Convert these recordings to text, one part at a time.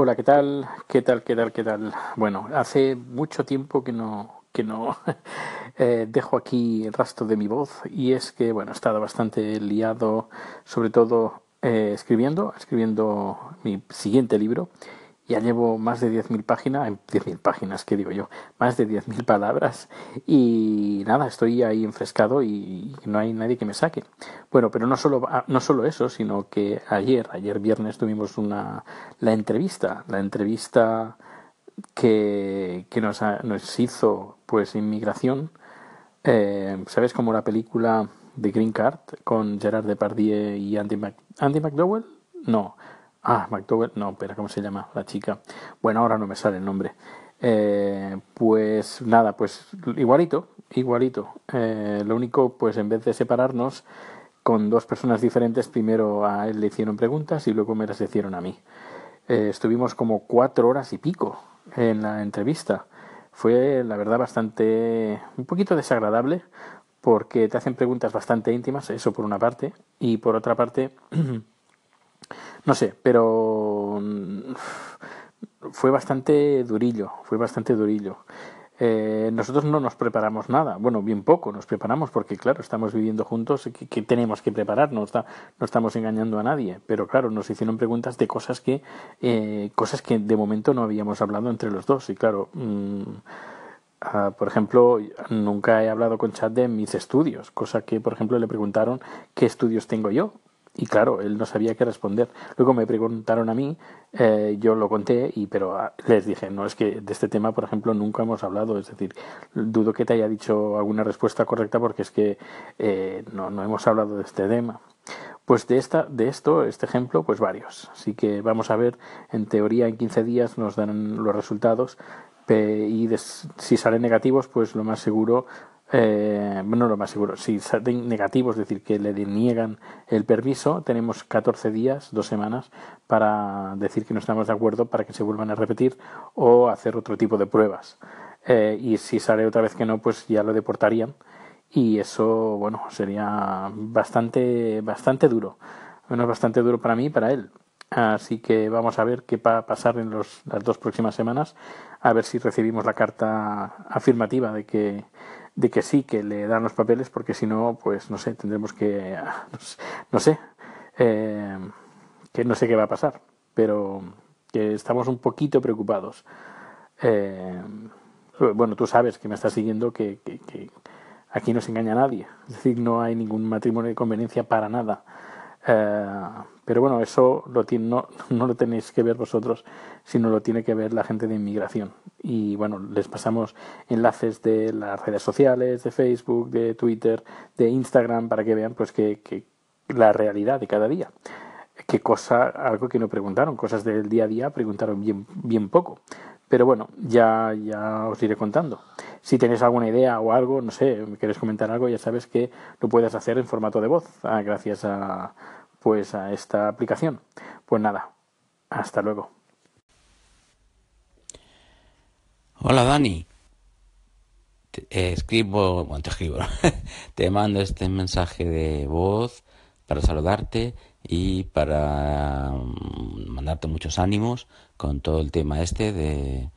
Hola, ¿qué tal? ¿Qué tal? ¿Qué tal? ¿Qué tal? Bueno, hace mucho tiempo que no que no eh, dejo aquí el rastro de mi voz y es que bueno he estado bastante liado, sobre todo eh, escribiendo, escribiendo mi siguiente libro ya llevo más de 10.000 páginas, 10.000 páginas, ¿qué digo yo? Más de 10.000 palabras y nada, estoy ahí enfrescado y no hay nadie que me saque. Bueno, pero no solo, no solo eso, sino que ayer, ayer viernes tuvimos una, la entrevista, la entrevista que, que nos, nos hizo pues inmigración, eh, ¿sabes? Como la película de Green Card con Gerard Depardieu y Andy, Andy McDowell? No, Ah, McDowell, no, espera, ¿cómo se llama la chica? Bueno, ahora no me sale el nombre. Eh, pues nada, pues igualito, igualito. Eh, lo único, pues en vez de separarnos con dos personas diferentes, primero a él le hicieron preguntas y luego me las hicieron a mí. Eh, estuvimos como cuatro horas y pico en la entrevista. Fue, la verdad, bastante, un poquito desagradable porque te hacen preguntas bastante íntimas, eso por una parte, y por otra parte... No sé, pero mm, fue bastante durillo, fue bastante durillo. Eh, nosotros no nos preparamos nada, bueno, bien poco nos preparamos porque, claro, estamos viviendo juntos, que, tenemos que prepararnos, no, no estamos engañando a nadie, pero claro, nos hicieron preguntas de cosas que, eh, cosas que de momento no habíamos hablado entre los dos, y claro, mm, ah, por ejemplo, nunca he hablado con Chad de mis estudios, cosa que, por ejemplo, le preguntaron qué estudios tengo yo, y claro, él no sabía qué responder. Luego me preguntaron a mí, eh, yo lo conté, y pero ah, les dije, no, es que de este tema, por ejemplo, nunca hemos hablado. Es decir, dudo que te haya dicho alguna respuesta correcta porque es que eh, no, no hemos hablado de este tema. Pues de, esta, de esto, este ejemplo, pues varios. Así que vamos a ver, en teoría en 15 días nos dan los resultados y si salen negativos, pues lo más seguro eh, no lo más seguro, si salen negativos, es decir, que le deniegan el permiso, tenemos 14 días, dos semanas, para decir que no estamos de acuerdo para que se vuelvan a repetir o hacer otro tipo de pruebas. Eh, y si sale otra vez que no, pues ya lo deportarían y eso, bueno, sería bastante, bastante duro. Bueno, bastante duro para mí y para él. Así que vamos a ver qué va a pasar en los, las dos próximas semanas, a ver si recibimos la carta afirmativa de que de que sí, que le dan los papeles, porque si no, pues no sé, tendremos que, no sé, eh, que no sé qué va a pasar, pero que estamos un poquito preocupados. Eh, bueno, tú sabes que me estás siguiendo que, aquí no se engaña a nadie, es decir, no hay ningún matrimonio de conveniencia para nada. Eh, pero bueno, eso lo tiene, no, no, lo tenéis que ver vosotros, sino lo tiene que ver la gente de inmigración. Y bueno, les pasamos enlaces de las redes sociales, de Facebook, de Twitter, de Instagram, para que vean pues que, la realidad de cada día. Qué cosa, algo que no preguntaron, cosas del día a día preguntaron bien, bien poco. Pero bueno, ya, ya os iré contando. Si tenéis alguna idea o algo, no sé, me quieres comentar algo, ya sabes que lo puedes hacer en formato de voz, ah, gracias a, pues a esta aplicación. Pues nada, hasta luego. Hola Dani. Te escribo, bueno, te escribo, te mando este mensaje de voz para saludarte y para mm, mandarte muchos ánimos con todo el tema este de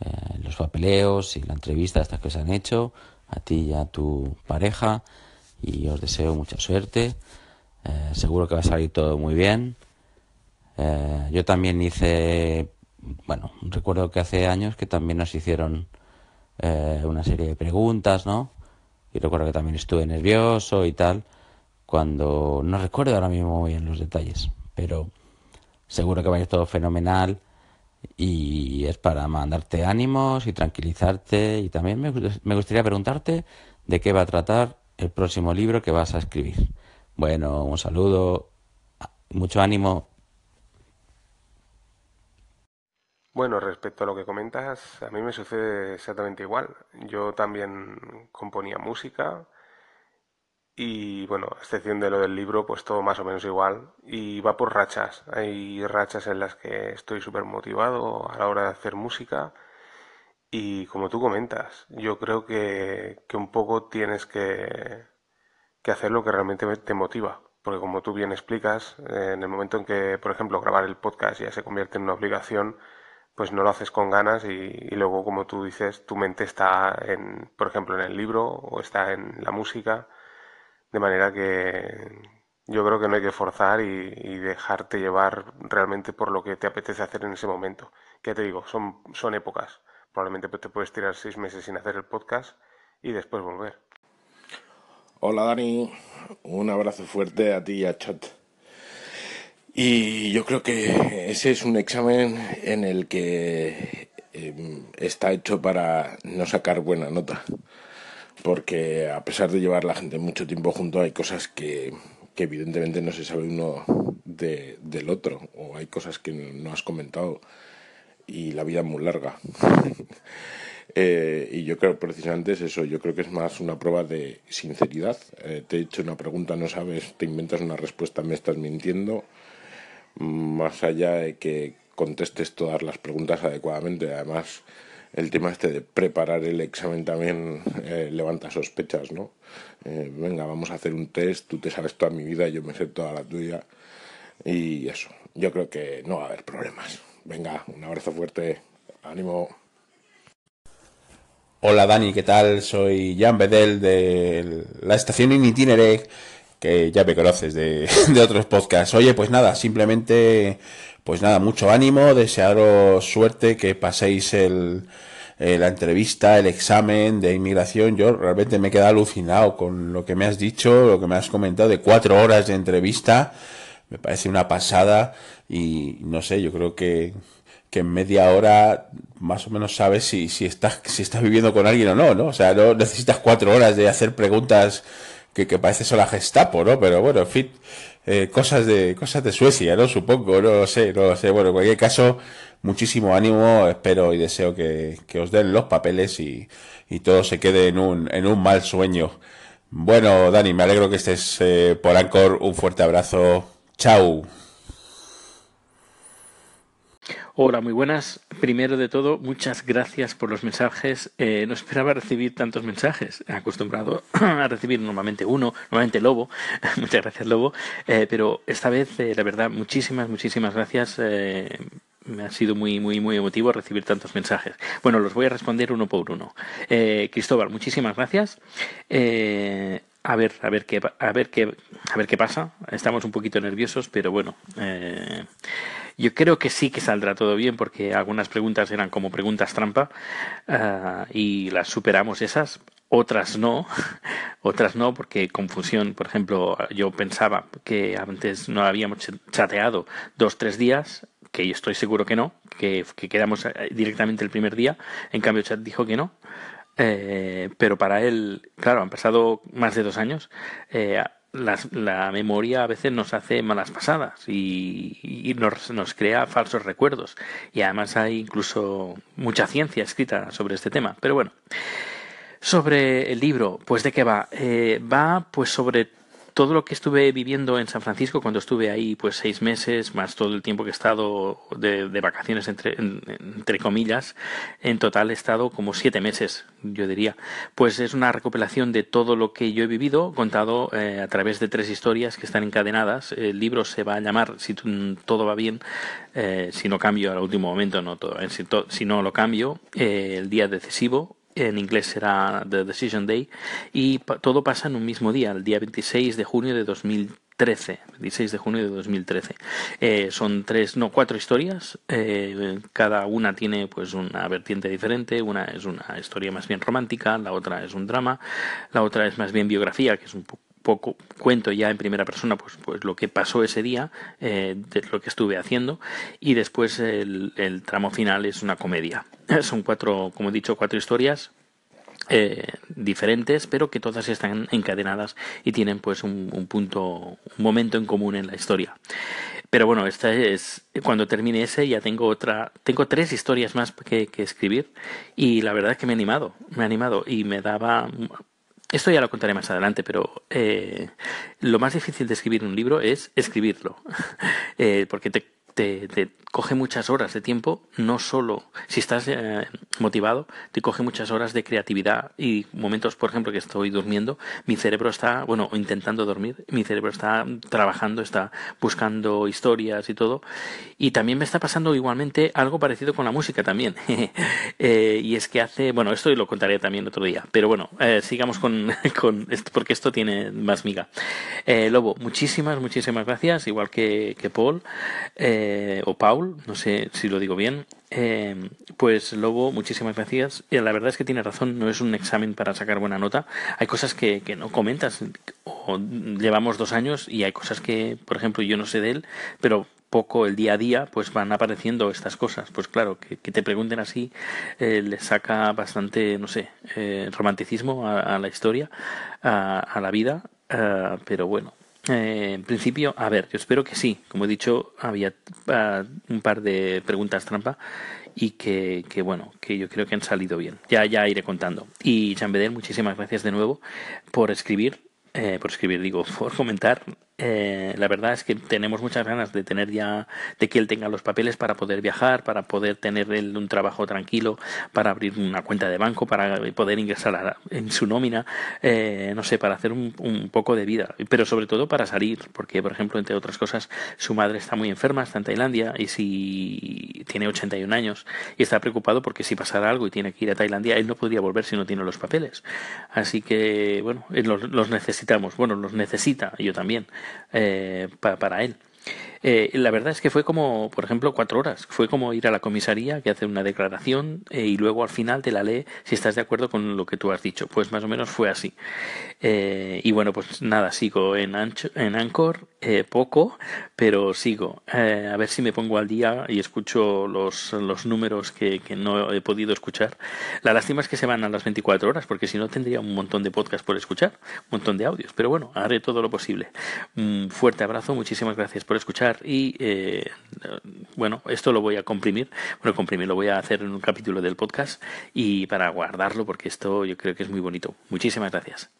eh, los papeleos y la entrevista estas que se han hecho a ti y a tu pareja y os deseo mucha suerte eh, seguro que va a salir todo muy bien. Eh, yo también hice, bueno, recuerdo que hace años que también nos hicieron eh, una serie de preguntas, ¿no? Y recuerdo que también estuve nervioso y tal, cuando no recuerdo ahora mismo muy bien los detalles, pero seguro que va a ir todo fenomenal y es para mandarte ánimos y tranquilizarte y también me gustaría preguntarte de qué va a tratar el próximo libro que vas a escribir. Bueno, un saludo, mucho ánimo. Bueno, respecto a lo que comentas, a mí me sucede exactamente igual. Yo también componía música y bueno, a excepción de lo del libro, pues todo más o menos igual. Y va por rachas. Hay rachas en las que estoy súper motivado a la hora de hacer música. Y como tú comentas, yo creo que, que un poco tienes que, que hacer lo que realmente te motiva. porque como tú bien explicas, en el momento en que, por ejemplo, grabar el podcast ya se convierte en una obligación, pues no lo haces con ganas y, luego, como tú dices, tu mente está, en, por ejemplo, en el libro o está en la música, de manera que yo creo que no hay que forzar y, dejarte llevar realmente por lo que te apetece hacer en ese momento. Ya te digo, son, son épocas. Probablemente te puedes tirar seis meses sin hacer el podcast y después volver. Hola Dani, un abrazo fuerte a ti y a Chat. Y yo creo que ese es un examen en el que em, está hecho para no sacar buena nota. Porque a pesar de llevar la gente mucho tiempo junto, hay cosas que, evidentemente no se sabe uno del otro. O hay cosas que no has comentado. Y la vida es muy larga. Eh, y yo creo precisamente es eso, yo creo que es más una prueba de sinceridad. Eh, te he hecho una pregunta, no sabes, te inventas una respuesta, me estás mintiendo. Más allá de que contestes todas las preguntas adecuadamente, además el tema este de preparar el examen también eh, levanta sospechas, ¿no? venga, vamos a hacer un test, tú te sabes toda mi vida, yo me sé toda la tuya. Y eso, yo creo que no va a haber problemas. Venga, un abrazo fuerte, ánimo. Hola Dani, ¿qué tal? Soy Jan Bedel de la estación in itinere, que ya me conoces de, otros podcasts. Oye, pues nada, simplemente, pues nada, mucho ánimo, desearos suerte, que paséis el, eh, la entrevista, el examen de inmigración. Yo realmente me he quedado alucinado con lo que me has dicho, lo que me has comentado de cuatro horas de entrevista. Me parece una pasada y no sé, yo creo que que en media hora más o menos sabes si, si, estás, si estás viviendo con alguien o no, ¿no? O sea, no necesitas cuatro horas de hacer preguntas que, parece solo la Gestapo, ¿no? Pero bueno, en fin, eh, cosas de cosas de Suecia, ¿no? Supongo, no lo sé, no lo sé. Bueno, en cualquier caso, muchísimo ánimo, espero y deseo que, que os den los papeles y, y todo se quede en un, en un mal sueño. Bueno, Dani, me alegro que estés eh, por Ancor. Un fuerte abrazo. Chao. Hola, muy buenas. Primero de todo, muchas gracias por los mensajes. Eh, no esperaba recibir tantos mensajes. Acostumbrado a recibir normalmente uno, normalmente Lobo. muchas gracias, Lobo. Eh, pero esta vez, eh, la verdad, muchísimas, muchísimas gracias. me ha sido muy, muy, muy emotivo recibir tantos mensajes. Bueno, los voy a responder uno por uno. Cristóbal, muchísimas gracias. A ver, a ver qué, a ver qué, a ver qué pasa. Estamos un poquito nerviosos, pero bueno, eh, yo creo que sí que saldrá todo bien porque algunas preguntas eran como preguntas trampa uh, y las superamos esas. Otras no, otras no, porque confusión, por ejemplo, yo pensaba que antes no habíamos chateado dos, tres días, que yo estoy seguro que no, que, que quedamos eh, directamente el primer día, en cambio Chat dijo que no, eh, pero para él, claro, han pasado más de dos años. Eh, la memoria a veces nos hace malas pasadas y, nos, nos, crea falsos recuerdos. Y además hay incluso mucha ciencia escrita sobre este tema. Pero bueno, sobre el libro, pues de qué va? Eh, va pues sobre todo lo que estuve viviendo en San Francisco cuando estuve ahí pues seis meses más todo el tiempo que he estado de, vacaciones entre, entre comillas en total he estado como siete meses yo diría. Pues es una recopilación de todo lo que yo he vivido contado eh, a través de tres historias que están encadenadas. El libro se va a llamar si todo va bien eh, si no cambio al último momento no todo si, si no lo cambio eh, el día decisivo en inglés será The Decision Day, y todo pasa en un mismo día, el día 26 de junio de 2013. 26 de junio de 2013. Eh, son tres, no, cuatro historias. Eh, cada una tiene pues una vertiente diferente. Una es una historia más bien romántica, la otra es un drama, la otra es más bien biografía, que es un poco cuento ya en primera persona pues pues lo que pasó ese día eh, de lo que estuve haciendo y después el, tramo final es una comedia son cuatro como he dicho cuatro historias eh, diferentes, pero que todas están encadenadas y tienen pues un, punto, un momento en común en la historia. Pero bueno, esta es cuando termine ese ya tengo otra, tengo tres historias más que, que escribir y la verdad es que me ha animado, me ha animado y me daba esto ya lo contaré más adelante, pero eh, lo más difícil de escribir un libro es escribirlo, eh, porque te te, coge muchas horas de tiempo, no solo si estás eh, motivado, te coge muchas horas de creatividad y momentos, por ejemplo, que estoy durmiendo, mi cerebro está, bueno, intentando dormir, mi cerebro está trabajando, está buscando historias y todo. Y también me está pasando igualmente algo parecido con la música también. eh, y es que hace, bueno, esto lo contaré también otro día, pero bueno, eh, sigamos con, con esto, porque esto tiene más miga. Lobo, muchísimas, muchísimas gracias, igual que, que Paul o Paul no sé si lo digo bien. Eh, pues Lobo, muchísimas gracias. Y la verdad es que tiene razón, no es un examen para sacar buena nota. Hay cosas que, no comentas, o llevamos dos años y hay cosas que, por ejemplo, yo no sé de él, pero poco el día a día, pues van apareciendo estas cosas. Pues claro, que, te pregunten así eh, le saca bastante, no sé, eh, romanticismo a, la historia, a, a la vida, uh, pero bueno, eh, en principio, a ver, yo espero que sí. Como he dicho, había uh, un par de preguntas trampa y que, que, bueno, que yo creo que han salido bien. Ya, ya iré contando. Y Jean Bedel, muchísimas gracias de nuevo por escribir, eh, por escribir, digo, por comentar eh, la verdad es que tenemos muchas ganas de tener ya, de que él tenga los papeles para poder viajar, para poder tener él un trabajo tranquilo, para abrir una cuenta de banco, para poder ingresar a, en su nómina, eh, no sé, para hacer un, un, poco de vida, pero sobre todo para salir, porque por ejemplo, entre otras cosas, su madre está muy enferma, está en Tailandia y si tiene 81 años y está preocupado porque si pasara algo y tiene que ir a Tailandia, él no podría volver si no tiene los papeles. Así que, bueno, los, los necesitamos, bueno, los necesita, yo también eh, pa, para él. Eh, la verdad es que fue como, por ejemplo, cuatro horas. Fue como ir a la comisaría que hace una declaración eh, y luego al final te la lee si estás de acuerdo con lo que tú has dicho. Pues más o menos fue así. Eh, y bueno, pues nada, sigo en, Ancho, en Anchor, eh, poco, pero sigo. Eh, a ver si me pongo al día y escucho los, los números que, que, no he podido escuchar. La lástima es que se van a las 24 horas, porque si no tendría un montón de podcasts por escuchar, un montón de audios. Pero bueno, haré todo lo posible. Un fuerte abrazo, muchísimas gracias por escuchar y eh, bueno, esto lo voy a comprimir. Bueno, comprimir lo voy a hacer en un capítulo del podcast y para guardarlo, porque esto yo creo que es muy bonito. Muchísimas gracias.